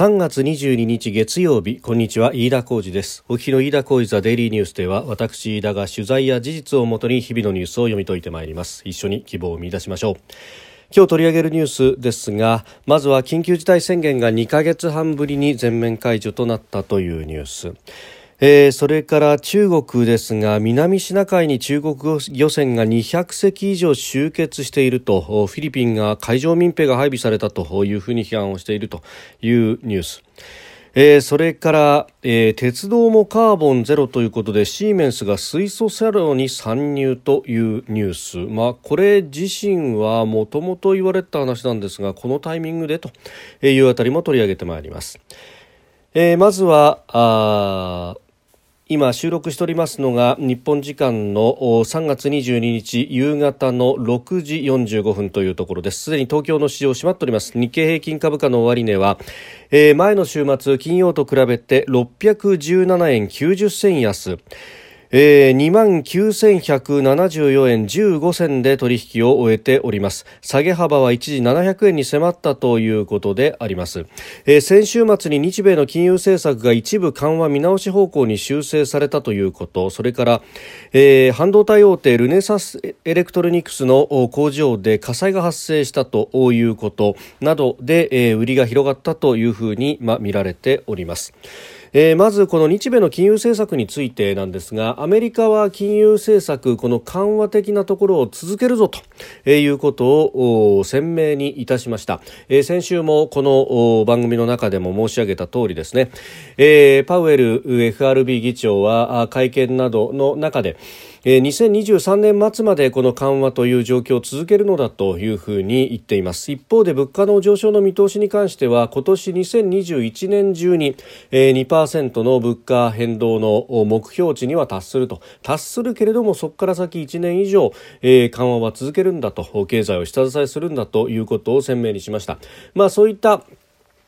3月22日月曜日こんにちは飯田浩二です。お日の飯田浩二ザデイリーニュースでは私飯田が取材や事実をもとに日々のニュースを読み解いてまいります。一緒に希望を見出しましょう。今日取り上げるニュースですがまずは緊急事態宣言が2ヶ月半ぶりに全面解除となったというニュース。えー、それから中国ですが南シナ海に中国漁船が200隻以上集結しているとフィリピンが海上民兵が配備されたというふうに批判をしているというニュース。えー、それから、えー、鉄道もカーボンゼロということでシーメンスが水素車両に参入というニュース、まあ、これ自身はもともと言われた話なんですがこのタイミングでというあたりも取り上げてまいります。えー、まずは今収録しておりますのが日本時間の3月22日夕方の6時45分というところです。すでに東京の市場閉まっております。日経平均株価の終値は、えー、前の週末金曜と比べて617円90銭安。えー、2万9174円15銭で取引を終えております。下げ幅は一時700円に迫ったということであります、えー、先週末に日米の金融政策が一部緩和見直し方向に修正されたということ。それから、えー、半導体大手ルネサスエレクトロニクスの工場で火災が発生したということ。などで、えー、売りが広がったというふうに、ま、見られております。えー、まずこの日米の金融政策についてなんですがアメリカは金融政策この緩和的なところを続けるぞと、え、いうことを鮮明にいたしました、えー、先週もこの番組の中でも申し上げた通りですね、えー、パウエル FRB 議長は会見などの中でえー、2023年末までこの緩和という状況を続けるのだというふうに言っています。一方で物価の上昇の見通しに関しては今年2021年中に、えー、2%の物価変動の目標値には達すると。達するけれどもそこから先1年以上、緩和は続けるんだと経済を下支えするんだということを鮮明にしました。まあそういった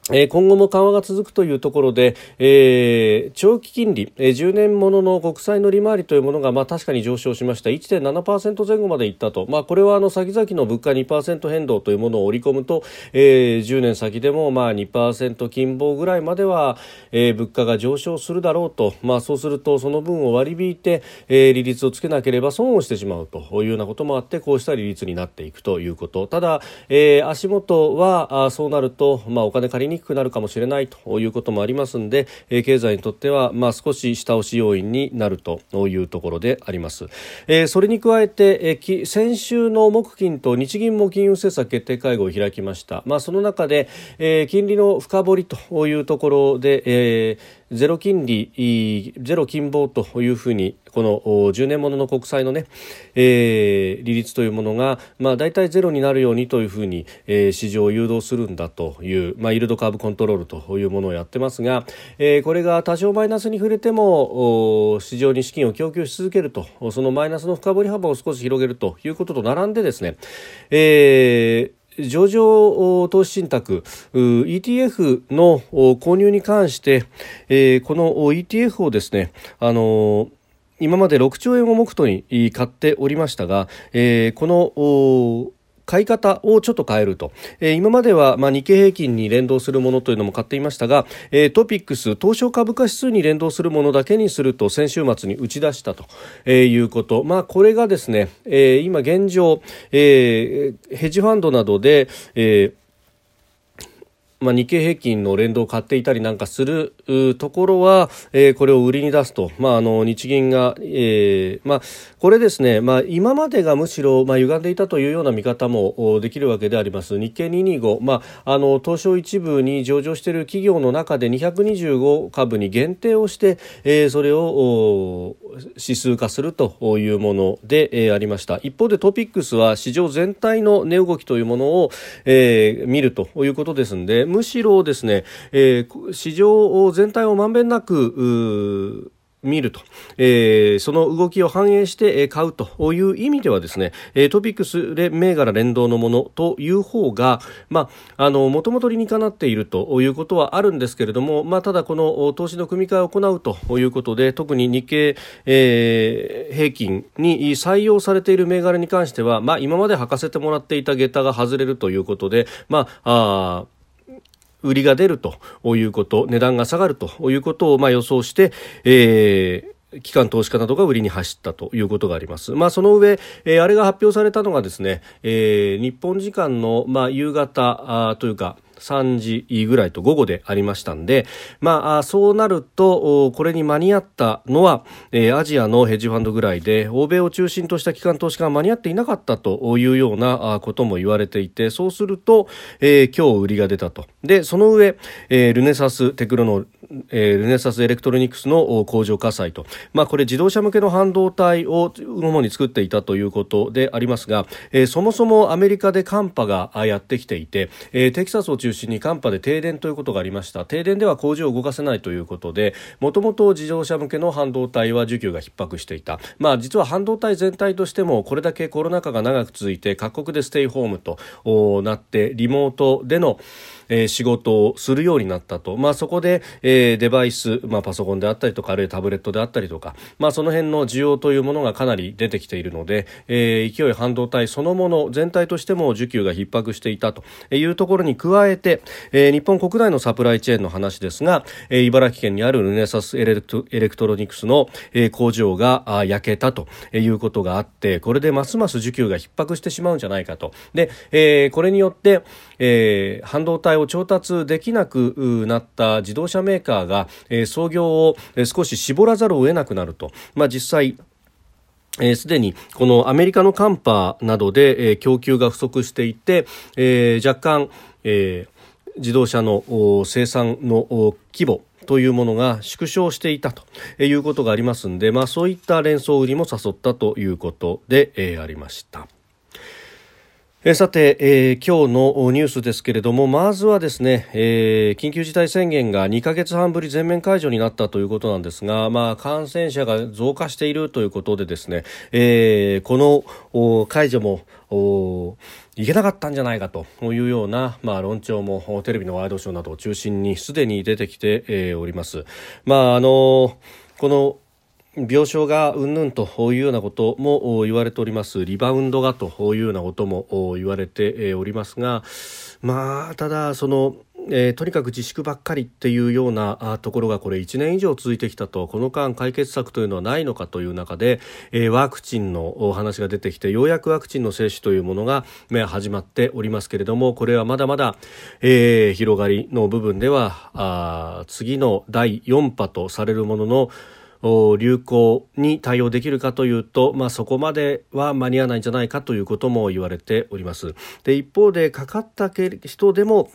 今後も緩和が続くというところで、えー、長期金利、えー、10年ものの国債の利回りというものが、まあ、確かに上昇しました。1.7%前後までいったと、まあ、これはあの先々の物価2%変動というものを織り込むと、えー、10年先でもまあ2%金棒ぐらいまでは、えー、物価が上昇するだろうと、まあ、そうするとその分を割り引いて、えー、利率をつけなければ損をしてしまうというようなこともあってこうした利率になっていくということ。ただ、えー、足元はあそうなると、まあ、お金借りにくくなるかもしれないということもありますので、えー、経済にとっては、まあ、少し下押し要因になるというところであります。えー、それに加えて、えー、先週の木金と日銀も金融政策決定会合を開きました。まあ、その中で、えー、金利の深掘りというところで、えーゼロ金利、ゼロ金棒というふうに、この10年ものの国債のね、えー、利率というものが、まあ、大体ゼロになるようにというふうに、えー、市場を誘導するんだという、まあ、イールドカーブコントロールというものをやってますが、えー、これが多少マイナスに触れても、市場に資金を供給し続けると、そのマイナスの深掘り幅を少し広げるということと並んでですね、えー上場投資信託 ETF の購入に関して、えー、この ETF をですね、あの今まで6兆円を目途に買っておりましたが、えー、この買い方をちょっと変えると、えー、今までは、まあ、日経平均に連動するものというのも買っていましたが、えー、トピックス東証株価指数に連動するものだけにすると先週末に打ち出したと、えー、いうこと、まあ、これがですね、えー、今現状、えー、ヘッジファンドなどで、えーまあ、日経平均の連動を買っていたりなんかするところは、えー、これを売りに出すと、まあ、あの日銀が、えーまあ、これですね、まあ、今までがむしろ、まあ、歪んでいたというような見方もできるわけであります。日経225、まあ、あの東証一部に上場している企業の中で225株に限定をして、えー、それを指数化するというもので、えー、ありました。一方でトピックスは市場全体の値動きというものを、えー、見るということですのでむしろですね、えー、市場全体をまんべんなく見ると、えー、その動きを反映して買うという意味ではですね、トピックスで銘柄連動のものという方が、まあ、あの、もともと理にかなっているということはあるんですけれども、まあ、ただこの投資の組み換えを行うということで、特に日経、えー、平均に採用されている銘柄に関しては、まあ、今まで履かせてもらっていた下駄が外れるということで、ま、あ売りが出るということ値段が下がるということをまあ予想して、えー機関投資家などが売りに走ったということがあります。まあ、その上、えー、あれが発表されたのがですね、えー、日本時間の、まあ、夕方あというか、3時ぐらいと午後でありましたんで、まあ、そうなると、これに間に合ったのは、え、アジアのヘッジファンドぐらいで、欧米を中心とした機関投資家が間に合っていなかったというようなことも言われていて、そうすると、え、今日売りが出たと。で、その上、え、ルネサステクノ、えー、ルネサスエレクトロニクスの工場火災と、まあ、これ自動車向けの半導体を主に作っていたということでありますが、えー、そもそもアメリカで寒波がやってきていて、えー、テキサスを中心に寒波で停電ということがありました。停電では工場を動かせないということでもともと自動車向けの半導体は需給が逼迫していた、まあ、実は半導体全体としてもこれだけコロナ禍が長く続いて各国でステイホームとなってリモートでのえー、仕事をするようになったと、まあ、そこで、えー、デバイス、まあ、パソコンであったりとかあるいはタブレットであったりとか、まあ、その辺の需要というものがかなり出てきているので、えー、勢い半導体そのもの全体としても需給が逼迫していたと。いうところに加えて、えー、日本国内のサプライチェーンの話ですが、えー、茨城県にあるルネサスエレクトエレクトロニクスの、えー、工場が焼けたということがあってこれでますます需給が逼迫してしまうんじゃないかと。で、えー、これによって、えー、半導体を調達できなくなった自動車メーカーが、えー、操業を少し絞らざるを得なくなると、まあ、実際す、えー、で、にこのアメリカの寒波などで、えー、供給が不足していて、えー、若干、えー、自動車の生産の規模というものが縮小していたということがありますので、まあ、そういった連想売りも誘ったということで、えー、ありました。えさて、えー、今日のニュースですけれどもまずはですね、えー、緊急事態宣言が2ヶ月半ぶり全面解除になったということなんですが、まあ、感染者が増加しているということでですね、えー、この解除もいけなかったんじゃないかというような、まあ、論調もテレビのワイドショーなどを中心にすでに出てきて、えー、おります。まああのこの病床がうんぬんというようなことも言われております。リバウンドがというようなことも言われておりますがまあただそのえー、とにかく自粛ばっかりっていうようなところがこれ1年以上続いてきたと。この間解決策というのはないのかという中で、えー、ワクチンのお話が出てきてようやくワクチンの接種というものが始まっておりますけれどもこれはまだまだ、えー、広がりの部分ではあ次の第4波とされるものの流行に対応できるかというと、まあ、そこまでは間に合わないんじゃないかということも言われております。で一方でかかった人でも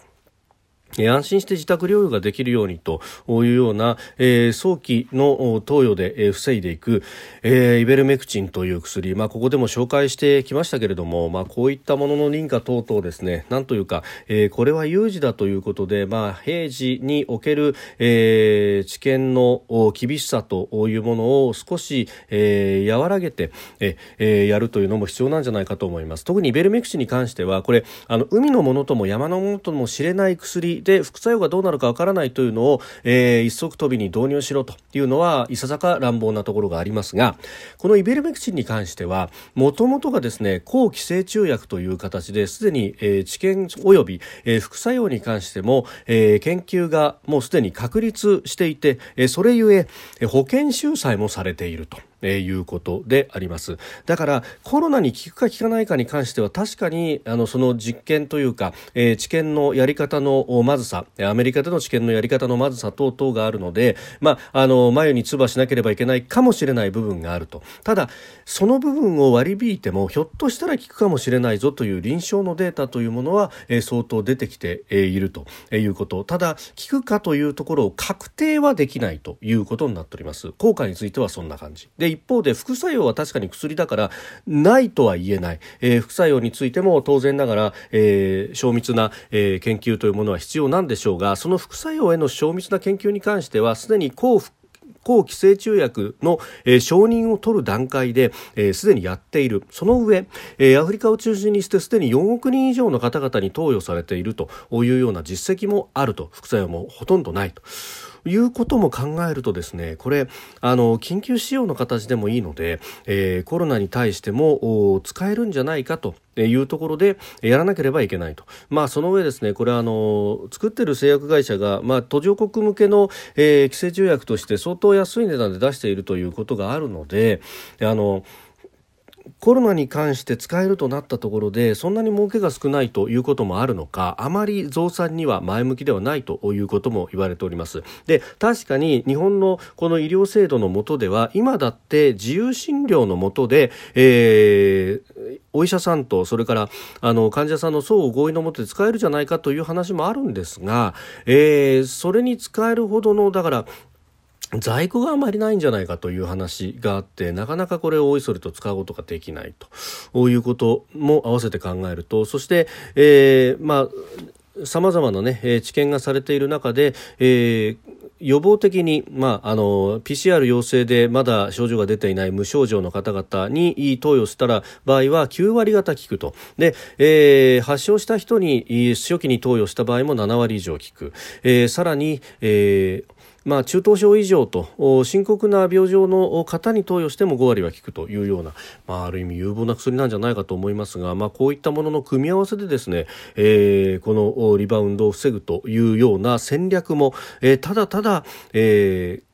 安心して自宅療養ができるようにというような、えー、早期の投与で、防いでいく、えー、イベルメクチンという薬、まあ、ここでも紹介してきましたけれども、まあ、こういったものの認可等々ですね、なんというか、えー、これは有事だということで、まあ、平時における、えー、知見の厳しさというものを少し、えー、和らげて、えー、やるというのも必要なんじゃないかと思います。特にイベルメクチンに関しては、これ、あの、海のものとも山のものとも知れない薬で副作用がどうなるかわからないというのを、えー、一足飛びに導入しろというのはいささか乱暴なところがありますがこのイベルメクチンに関してはもともとがですね抗寄生虫薬という形ですでに、えー、治験及び、えー、副作用に関しても、えー、研究がもうすでに確立していて、えー、それゆえ保険収載もされていると。えー、いうことであります。だからコロナに効くか効かないかに関しては確かにあのその実験というか、えー、治験のやり方のまずさアメリカでの治験のやり方のまずさ等々があるので、まあ、あの眉に唾しなければいけないかもしれない部分があると。ただその部分を割り引いてもひょっとしたら効くかもしれないぞという臨床のデータというものは、えー、相当出てきているということ。ただ効くかというところを確定はできないということになっております。効果についてはそんな感じ。で一方で副作用は確かに薬だからないとは言えない、えー、副作用についても当然ながら、えー、精密な、えー、研究というものは必要なんでしょうがその副作用への精密な研究に関してはすでに抗抗寄生虫薬の、えー、承認を取る段階で、えー、すでにやっている。その上、えー、アフリカを中心にしてすでに4億人以上の方々に投与されているというような実績もあると、副作用もほとんどないと。いうことも考えるとですねこれあの緊急使用の形でもいいので、えー、コロナに対しても使えるんじゃないかというところでやらなければいけないと、まあ、その上ですねこれはあの作ってる製薬会社が、まあ、途上国向けの、えー、規制中薬として相当安い値段で出しているということがあるのであのコロナに関して使えるとなったところでそんなに儲けが少ないということもあるのかあまり増産には前向きではないということも言われております。で確かに日本のこの医療制度の下では今だって自由診療の下で、えー、お医者さんとそれからあの患者さんの相互合意のもとで使えるじゃないかという話もあるんですが、えー、それに使えるほどのだから在庫があまりないんじゃないかという話があってなかなかこれをおいそれと使うことができないということも合わせて考えるとそして、えー、まあさまざまな、ね、知見がされている中で、えー、予防的に、まあ、あの PCR 陽性でまだ症状が出ていない無症状の方々に投与したら場合は9割方効くと。で、えー、発症した人に初期に投与した場合も7割以上効く、えー、さらに、えーまあ、中等症以上と深刻な病状の方に投与しても5割は効くというような、まあ、ある意味有望な薬なんじゃないかと思いますが、まあ、こういったものの組み合わせでですね、えー、このリバウンドを防ぐというような戦略も、えー、ただただ、えー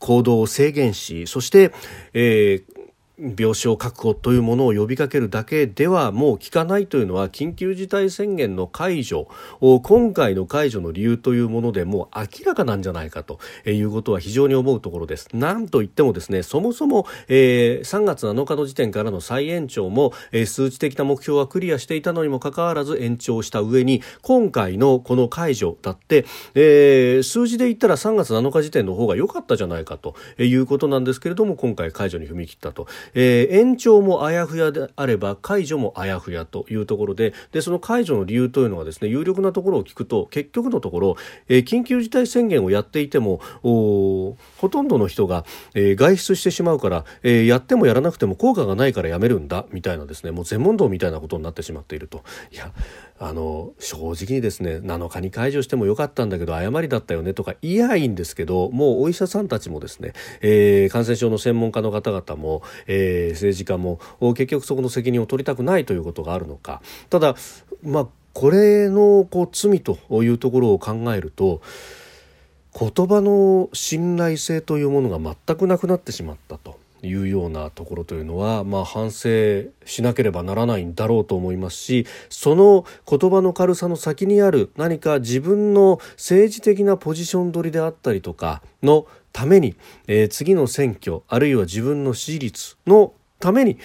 行動を制限しそして、えー、病床確保というものを呼びかけるだけではもう効かないというのは緊急事態宣言の解除今回の解除の理由というものでもう明らかなんじゃないかということは非常に思うところです。なんといってもですねそもそも、えー、3月7日の時点からの再延長も、えー、数値的な目標はクリアしていたのにもかかわらず延長した上に今回のこの解除だって、えー、数字で言ったら3月7日時点の方が良かったじゃないかということなんですけれども今回解除に踏み切ったと。えー、延長もあやふやであれば解除もあやふやというところででその解除の理由というのはですね有力なところを聞くと結局のところ、えー、緊急事態宣言をやっていてもほとんどの人が、えー、外出してしまうから、えー、やってもやらなくても効果がないからやめるんだみたいなですねもう全問答みたいなことになってしまっていると。いやあの正直にですね7日に解除してもよかったんだけど誤りだったよねとか言いやいいんですけどもうお医者さんたちもですね、えー、感染症の専門家の方々も、え、政治家も結局そこの責任を取りたくないということがあるのかただまあこれのこう罪というところを考えると言葉の信頼性というものが全くなくなってしまったと。いうようなところというのは、まあ、反省しなければならないんだろうと思いますしその言葉の軽さの先にある何か自分の政治的なポジション取りであったりとかのために、えー、次の選挙あるいは自分の支持率のために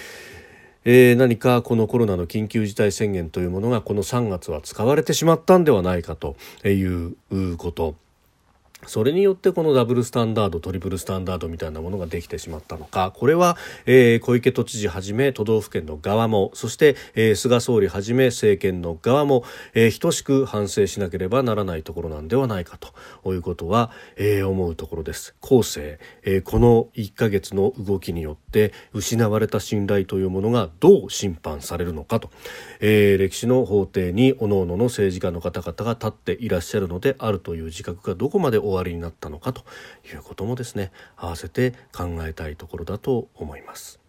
えー、何かこのコロナの緊急事態宣言というものがこの3月は使われてしまったんではないかということ。それによってこのダブルスタンダードトリプルスタンダードみたいなものができてしまったのか。これは、えー、小池都知事はじめ都道府県の側もそして、えー、菅総理はじめ政権の側も、えー、等しく反省しなければならないところなんではないかということは、えー、思うところです。後世、えー、この1ヶ月の動きによって失われた信頼というものがどう審判されるのかと、えー、歴史の法廷に各々の政治家の方々が立っていらっしゃるのであるという自覚がどこまでおありになったのかということもですね合わせて考えたいところだと思います。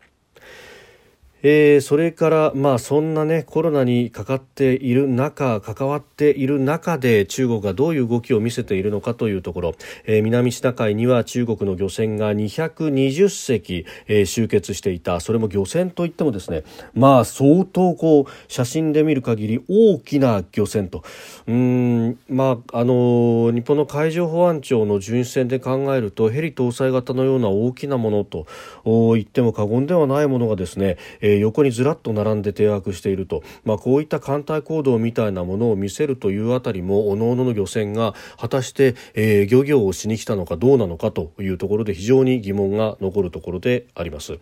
えー、それから、まあ、そんな、ね、コロナにかかっている中関わっている中で中国がどういう動きを見せているのかというところ、えー、南シナ海には中国の漁船が220隻、えー、集結していた。それも漁船といってもですね、まあ、相当こう写真で見る限り大きな漁船と。うん、まああの日本の海上保安庁の巡視船で考えるとヘリ搭載型のような大きなものと言っても過言ではないものがですね、ー横にずらっと並んで停泊していると、まあ、こういった艦隊行動みたいなものを見せるというあたりも各々の漁船が果たして、えー、漁業をしに来たのかどうなのかというところで非常に疑問が残るところであります。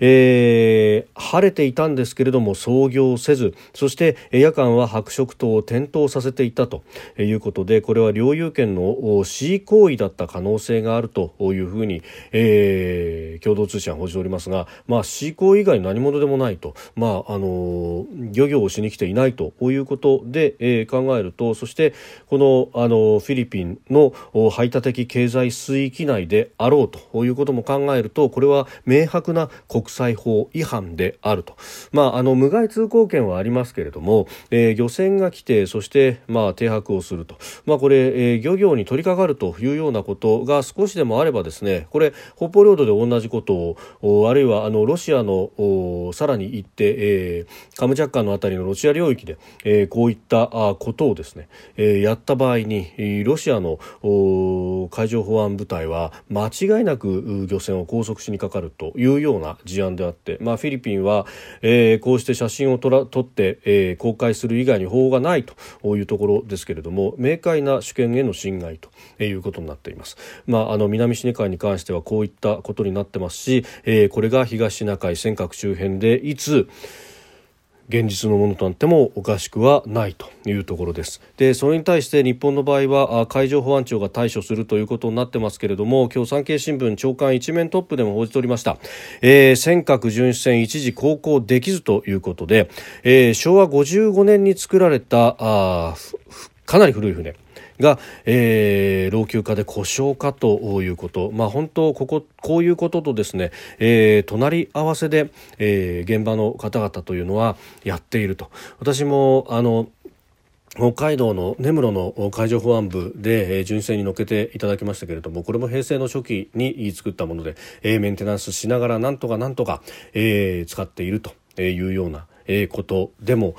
えー、晴れていたんですけれども操業せずそして夜間は白色灯を点灯させていたということでこれは領有権の恣意行為だった可能性があるというふうに、えー、共同通信は報じておりますが、まあ、恣意行為以外何者でもないと、まあ、あの漁業をしに来ていないと。いうことで、えー、考えるとそしてこのあのフィリピンの排他的経済水域内であろうと。いうことも考えるとこれは明白な国際法違反であると、まあ、あの無害通行権はありますけれども、えー、漁船が来てそして、まあ、停泊をすると、まあ、これ、えー、漁業に取り掛かるというようなことが少しでもあればですねこれ北方領土で同じことをあるいはあのロシアのさらに行って、えー、カムチャッカのあたりのロシア領域で、えー、こういったことをですね、えー、やった場合にロシアの海上保安部隊は間違いなく漁船を拘束しにかかるというような事案であって、まあ、フィリピンは、えー、こうして写真を撮ら撮って、えー、公開する以外に法がないというところですけれども明快な主権への侵害ということになっています。まあ、あの南シネ海に関してはこういったことになってますし、えー、これが東シナ海尖閣周辺でいつ現実のものとなってもおかしくはないというところです。でそれに対して日本の場合は海上保安庁が対処するということになってますけれども今日産経新聞長官一面トップでも報じておりました、えー、尖閣巡視船一時航行できずということで、えー、昭和55年に作られたあかなり古い船。が、えー、老朽化で故障かということ、まあ、本当こここういうこととですね、えー、隣り合わせで、えー、現場の方々というのはやっていると。私もあの北海道の根室の海上保安部で巡視船に乗っけていただきましたけれどもこれも平成の初期に作ったものでメンテナンスしながらなんとかなんとかえ使っているというようなことでも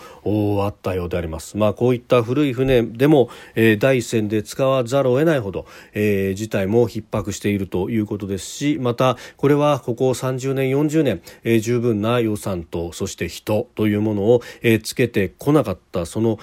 あったようであります。まあ、こういった古い船でも、えー、第一線で使わざるを得ないほど、えー、事態も逼迫しているということですしまたこれはここ30年40年、えー、十分な予算とそして人というものを、えー、つけてこなかったその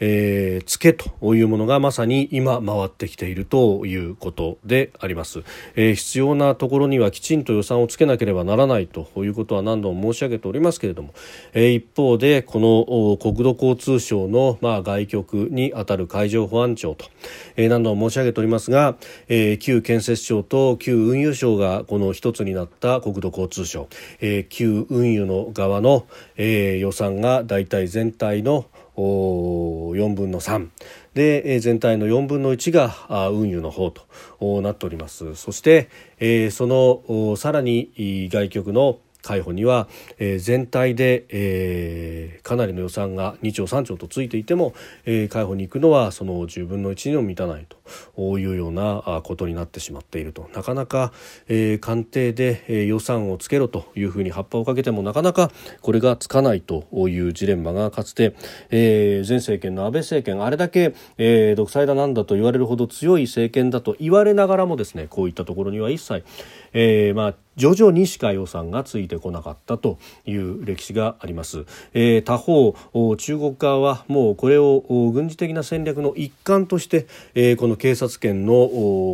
えー、ツケというものがまさに今回ってきているということであります、えー、必要なところにはきちんと予算をつけなければならないということは何度も申し上げておりますけれども、えー、一方でこの国土交通省の、まあ、外局にあたる海上保安庁と、えー、何度も申し上げておりますが、えー、旧建設省と旧運輸省がこの一つになった国土交通省、えー、旧運輸の側の、えー、予算が大体全体の4分の3で全体の4分の1が運輸の方となっております。そしてそのさらに外局の海保には、えー、全体で、えー、かなりの予算が2兆3兆とついていても、えー、海保に行くのはその10分の1にも満たないというようなことになってしまっていると。なかなか、えー、官邸で、えー、予算をつけろというふうに葉っぱをかけてもなかなかこれがつかないというジレンマがかつて、えー、前政権の安倍政権あれだけ、えー、独裁だなんだと言われるほど強い政権だと言われながらもですねこういったところには一切、えー、まあ徐々にしか予算がついてこなかったという歴史があります、えー、他方中国側はもうこれを軍事的な戦略の一環として、えー、この警察権の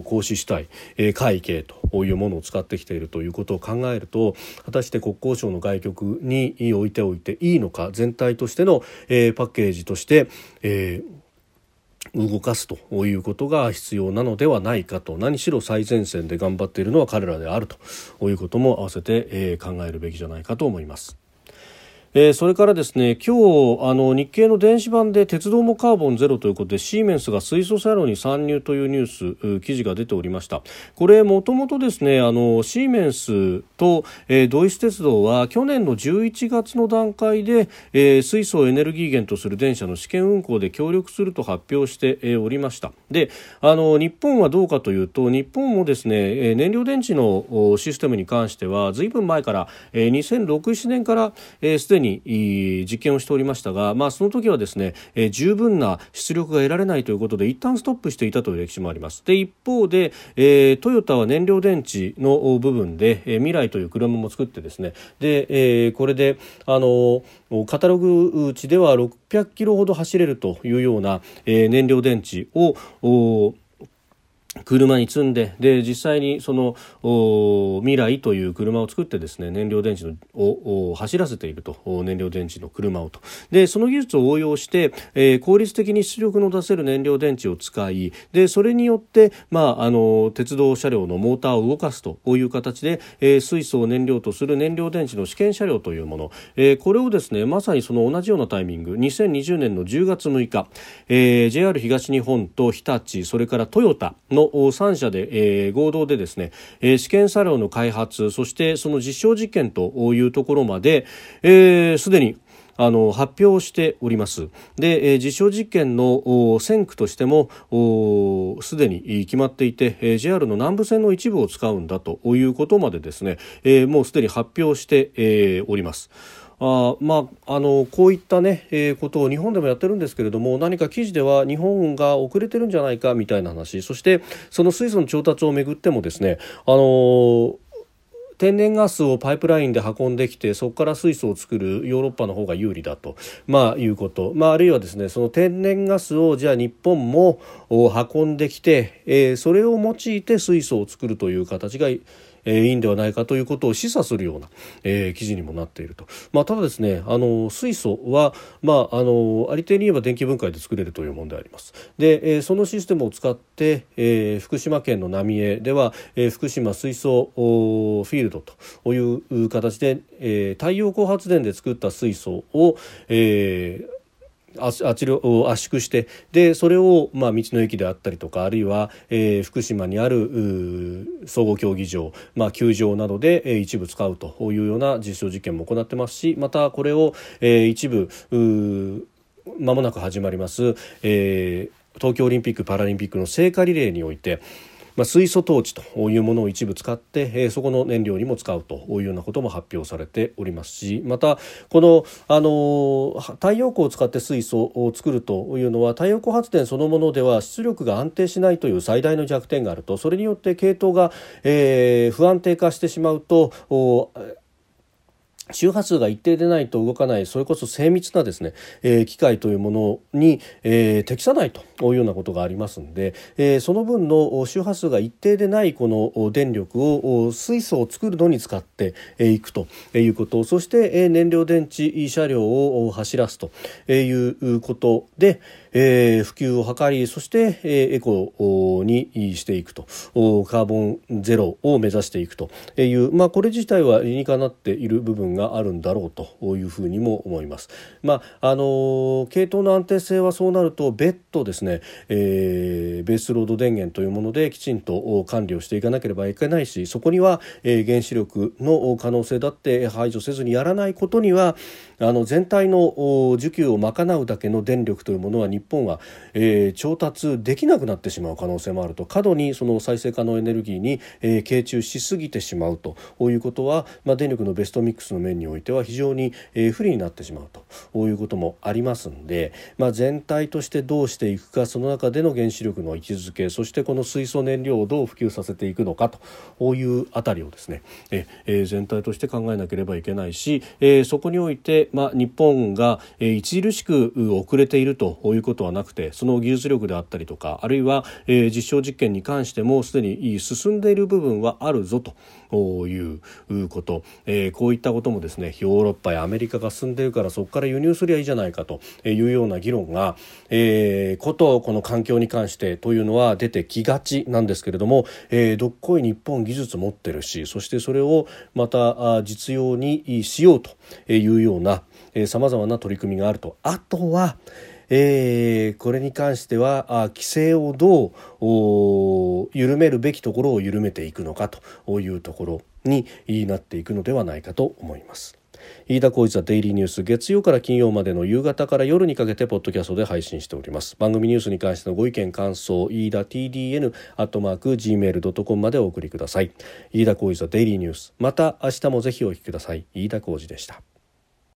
行使主体、えー、会計というものを使ってきているということを考えると果たして国交省の外局に置いておいていいのか全体としての、えー、パッケージとして、えー動かすということが必要なのではないかと何しろ最前線で頑張っているのは彼らであるということも併せてえ考えるべきじゃないかと思います。えー、それからですね今日あの日経の電子版で鉄道もカーボンゼロということでシーメンスが水素車両に参入というニュース記事が出ておりました。これもともとですねあのシーメンスと、えー、ドイツ鉄道は去年の11月の段階で、えー、水素をエネルギー源とする電車の試験運行で協力すると発表して、えー、おりました。であの日本はどうかというと日本もですね、え燃料電池のシステムに関してはずいぶん前から、えー、2006、7年からすで、えー、にに実験をしておりましたが、まあ、その時はですね、えー、十分な出力が得られないということで一旦ストップしていたという歴史もあります。で一方で、えー、トヨタは燃料電池の部分で、えー、未来という車も作ってですねで、えー、これであのカタログ値では600キロほど走れるというような、えー、燃料電池を車に積んでで実際にその未来という車を作ってですね燃料電池のを走らせていると燃料電池の車をと。でその技術を応用して、えー、効率的に出力の出せる燃料電池を使いでそれによって、まあ、あの鉄道車両のモーターを動かすという形で、えー、水素を燃料とする燃料電池の試験車両というもの、えー、これをですねまさにその同じようなタイミング2020年の10月6日、えー、JR 東日本と日立それからトヨタの3社で、えー、合同でですね、えー、試験車両の開発そしてその実証実験というところまで、す、えー、で、にあの発表しておりますで、えー、実証実験の線区としてもすでに決まっていて、えー、JR の南部線の一部を使うんだということまでですね、えー、もうすでに発表して、えー、おります。あまあ、あのこういったね、えー、ことを日本でもやってるんですけれども何か記事では日本が遅れてるんじゃないかみたいな話。そしてその水素の調達をめぐってもですねあの天然ガスをパイプラインで運んできてそこから水素を作るヨーロッパの方が有利だと、まあ、いうこと、まあ、あるいはですねその天然ガスをじゃあ日本も運んできて、えー、それを用いて水素を作るという形がー、いいんではないかということを示唆するような、えー、記事にもなっていると、まあ、ただですねあの水素は、まあ、あのありていに言えば電気分解で作れるというものであります。で、えー、そのシステムを使って、えー、福島県の浪江では、えー、福島水素フィールドという形で、えー、太陽光発電で作った水素を、えー圧力圧縮してでそれを、まあ、道の駅であったりとかあるいは、えー、福島にある総合競技場、まあ、球場などで、えー、一部使うというような実証実験も行ってますしまたこれを、えー、一部まもなく始まります、えー、東京オリンピック・パラリンピックの聖火リレーにおいてまあ、水素トーチというものを一部使って、えー、そこの燃料にも使うというようなことも発表されておりますしまたこの、あの太陽光を使って水素を作るというのは太陽光発電そのものでは出力が安定しないという最大の弱点があるとそれによって系統が、えー、不安定化してしまうと周波数が一定でないと動かないそれこそ精密なですね、えー、機械というものに、えー、適さないというようなことがありますので、えー、その分の周波数が一定でないこの電力を水素を作るのに使っていくということそして燃料電池車両を走らすということで、えー、普及を図りそして、えー、エコにしていくとカーボンゼロを目指していくという、まあ、これ自体は理にかなっている部分があるんだろうというふうにも思います。まああの系統の安定性はそうなると別途ですね、えー、ベースロード電源というものできちんと管理をしていかなければいけないしそこには、えー、原子力の可能性だって排除せずにやらないことにはあの全体の需給を賄うだけの電力というものは日本は、えー、調達できなくなってしまう可能性もあると。過度にその再生可能エネルギーに、えー、傾注しすぎてしまうと。いうことは、まあ、電力のベストミックスの面においては非常に、えー、不利になってしまうと。いうこともありますんで、まあ、全体としてどうしていくかその中での原子力の位置づけそしてこの水素燃料をどう普及させていくのかと。いうあたりをですね、えー、全体として考えなければいけないし、えー、そこにおいて、まあ、日本が、著しく遅れているということはなくてその技術力であったりとかあるいは、実証実験に関してもすでに進んでいる部分はあるぞと。いうこと、えー、こういったこともですねヨーロッパやアメリカが進んでいるからそこから輸入すりゃいいじゃないかというような議論が、えー、ことこの環境に関してというのは出てきがちなんですけれども、えー、どっこい日本技術持ってるしそしてそれをまた実用にしようというようなさまざまな取り組みがあると。あとは、えー、これに関してはあ規制をどう緩めるべきところを緩めていくのかというところになっていくのではないかと思います。飯田浩司ザデイリーニュース月曜から金曜までの夕方から夜にかけてポッドキャストで配信しております。番組ニュースに関してのご意見感想飯田 TDN アットマーク Gmail.com までお送りください。飯田浩司ザデイリーニュース。また明日もぜひお聞きください。飯田浩司でした。